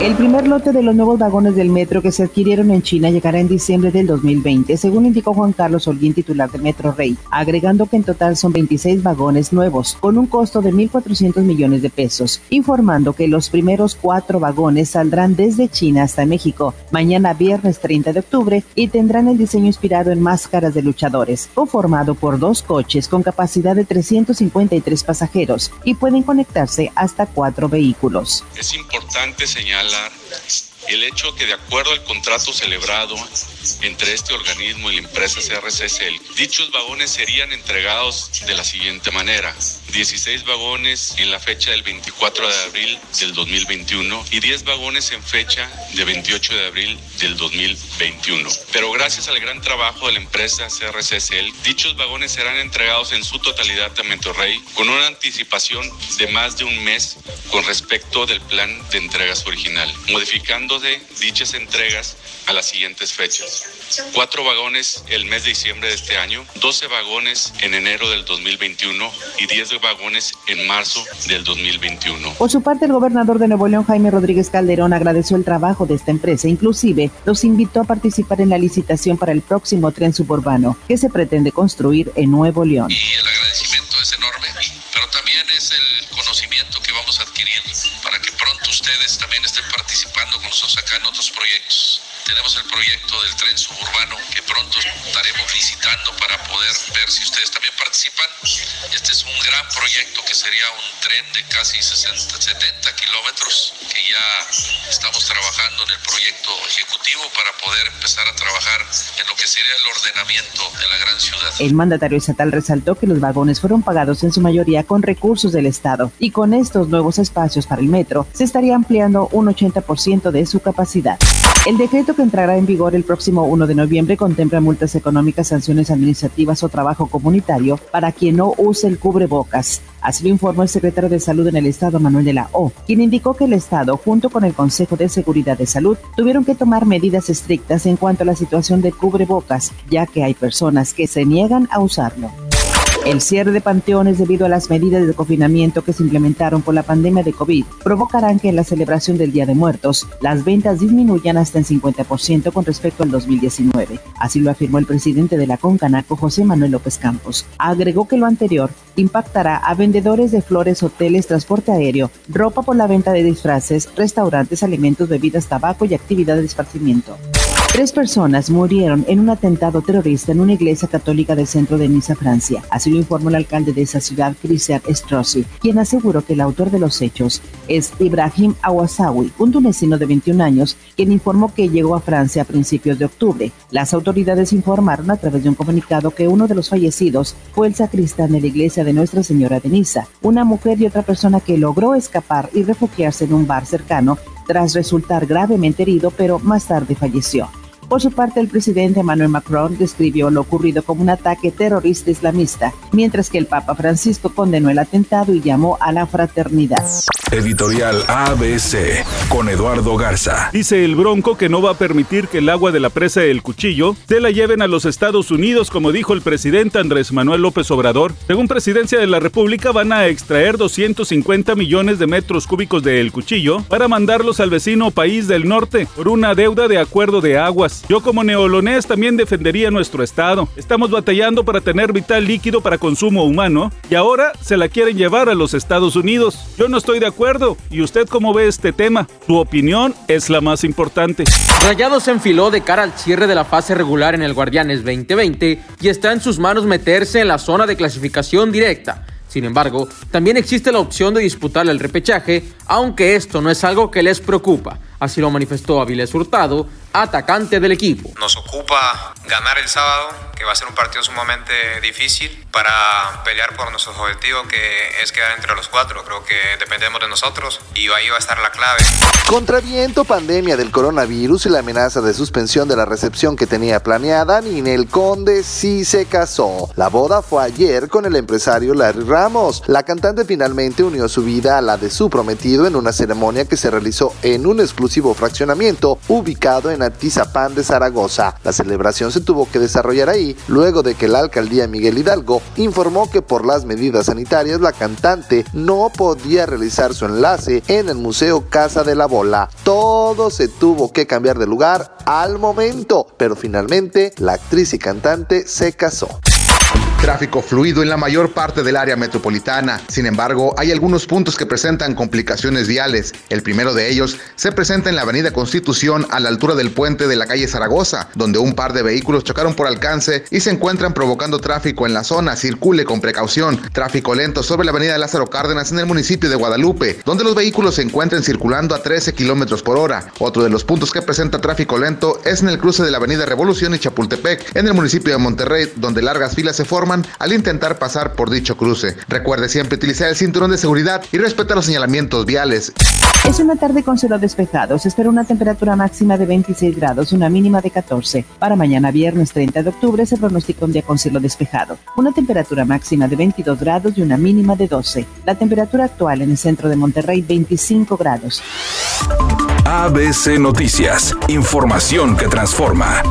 El primer lote de los nuevos vagones del metro que se adquirieron en China llegará en diciembre del 2020, según indicó Juan Carlos Holguín, titular de Metro Rey, agregando que en total son 26 vagones nuevos, con un costo de 1.400 millones de pesos, informando que los primeros cuatro vagones saldrán desde China hasta México mañana viernes 30 de octubre y tendrán el diseño inspirado en máscaras de luchadores, conformado por dos coches con capacidad de 353 pasajeros y pueden conectarse hasta cuatro vehículos. Es importante señalar el hecho que de acuerdo al contrato celebrado entre este organismo y la empresa CRCSL, dichos vagones serían entregados de la siguiente manera. 16 vagones en la fecha del 24 de abril del 2021 y 10 vagones en fecha de 28 de abril del 2021. Pero gracias al gran trabajo de la empresa CRCSL, dichos vagones serán entregados en su totalidad a Mentorrey con una anticipación de más de un mes con respecto del plan de entregas original, modificándose dichas entregas a las siguientes fechas. Cuatro vagones el mes de diciembre de este año, 12 vagones en enero del 2021 y 10 vagones en marzo del 2021. Por su parte, el gobernador de Nuevo León, Jaime Rodríguez Calderón, agradeció el trabajo de esta empresa. Inclusive, los invitó a participar en la licitación para el próximo tren suburbano que se pretende construir en Nuevo León. Y el agradecimiento es enorme, pero también es el conocimiento que vamos a adquirir para que pronto ustedes también estén participando con nosotros acá en otros proyectos tenemos el proyecto del tren suburbano que pronto estaremos visitando para poder ver si ustedes también participan. Este es un gran proyecto que sería un tren de casi 60, 70 kilómetros que ya estamos trabajando en el proyecto ejecutivo para poder empezar a trabajar en lo que sería el ordenamiento de la gran ciudad. El mandatario estatal resaltó que los vagones fueron pagados en su mayoría con recursos del Estado y con estos nuevos espacios para el metro se estaría ampliando un 80% de su capacidad. El decreto que entrará en vigor el próximo 1 de noviembre contempla multas económicas, sanciones administrativas o trabajo comunitario para quien no use el cubrebocas. Así lo informó el secretario de Salud en el Estado, Manuel de la O, quien indicó que el Estado, junto con el Consejo de Seguridad de Salud, tuvieron que tomar medidas estrictas en cuanto a la situación de cubrebocas, ya que hay personas que se niegan a usarlo. El cierre de panteones debido a las medidas de confinamiento que se implementaron por la pandemia de COVID provocarán que en la celebración del Día de Muertos las ventas disminuyan hasta en 50% con respecto al 2019. Así lo afirmó el presidente de la Concanaco, José Manuel López Campos. Agregó que lo anterior impactará a vendedores de flores, hoteles, transporte aéreo, ropa por la venta de disfraces, restaurantes, alimentos, bebidas, tabaco y actividades de esparcimiento. Tres personas murieron en un atentado terrorista en una iglesia católica del centro de Niza, Francia. Así lo informó el alcalde de esa ciudad, Christian Strossi, quien aseguró que el autor de los hechos es Ibrahim Awasawi, un tunecino de 21 años, quien informó que llegó a Francia a principios de octubre. Las autoridades informaron a través de un comunicado que uno de los fallecidos fue el sacristán de la iglesia de Nuestra Señora de Niza, una mujer y otra persona que logró escapar y refugiarse en un bar cercano tras resultar gravemente herido, pero más tarde falleció. Por su parte, el presidente Emmanuel Macron describió lo ocurrido como un ataque terrorista islamista, mientras que el Papa Francisco condenó el atentado y llamó a la fraternidad. Editorial ABC con Eduardo Garza. Dice el Bronco que no va a permitir que el agua de la presa del Cuchillo se la lleven a los Estados Unidos, como dijo el presidente Andrés Manuel López Obrador. Según Presidencia de la República, van a extraer 250 millones de metros cúbicos de El Cuchillo para mandarlos al vecino país del norte por una deuda de acuerdo de aguas. Yo como neolonés también defendería nuestro estado. Estamos batallando para tener vital líquido para consumo humano y ahora se la quieren llevar a los Estados Unidos. Yo no estoy de acuerdo. ¿Y usted cómo ve este tema? Su opinión es la más importante. Rayados se enfiló de cara al cierre de la fase regular en el Guardianes 2020 y está en sus manos meterse en la zona de clasificación directa. Sin embargo, también existe la opción de disputar el repechaje, aunque esto no es algo que les preocupa. Así lo manifestó Avilés Hurtado, atacante del equipo. Nos ocupa ganar el sábado, que va a ser un partido sumamente difícil para pelear por nuestros objetivos, que es quedar entre los cuatro. Creo que dependemos de nosotros y ahí va a estar la clave. Contra viento, pandemia del coronavirus y la amenaza de suspensión de la recepción que tenía planeada, Ninel Conde sí se casó. La boda fue ayer con el empresario Larry Ramos. La cantante finalmente unió su vida a la de su prometido en una ceremonia que se realizó en un fraccionamiento ubicado en Atizapán de Zaragoza. La celebración se tuvo que desarrollar ahí Luego de que la alcaldía Miguel Hidalgo informó que por las medidas sanitarias la cantante no podía realizar su enlace en el Museo Casa de la Bola. Todo se tuvo que cambiar de lugar al momento, pero finalmente la actriz y cantante se casó. Tráfico fluido en la mayor parte del área metropolitana. Sin embargo, hay algunos puntos que presentan complicaciones viales. El primero de ellos se presenta en la Avenida Constitución a la altura del puente de la calle Zaragoza, donde un par de vehículos chocaron por alcance y se encuentran provocando tráfico en la zona. Circule con precaución. Tráfico lento sobre la Avenida Lázaro Cárdenas en el municipio de Guadalupe, donde los vehículos se encuentran circulando a 13 kilómetros por hora. Otro de los puntos que presenta tráfico lento es en el cruce de la Avenida Revolución y Chapultepec, en el municipio de Monterrey, donde largas filas se forman al intentar pasar por dicho cruce. Recuerde siempre utilizar el cinturón de seguridad y respetar los señalamientos viales. Es una tarde con cielo despejado. Se espera una temperatura máxima de 26 grados, una mínima de 14. Para mañana viernes 30 de octubre se pronostica un día con cielo despejado. Una temperatura máxima de 22 grados y una mínima de 12. La temperatura actual en el centro de Monterrey 25 grados. ABC Noticias. Información que transforma.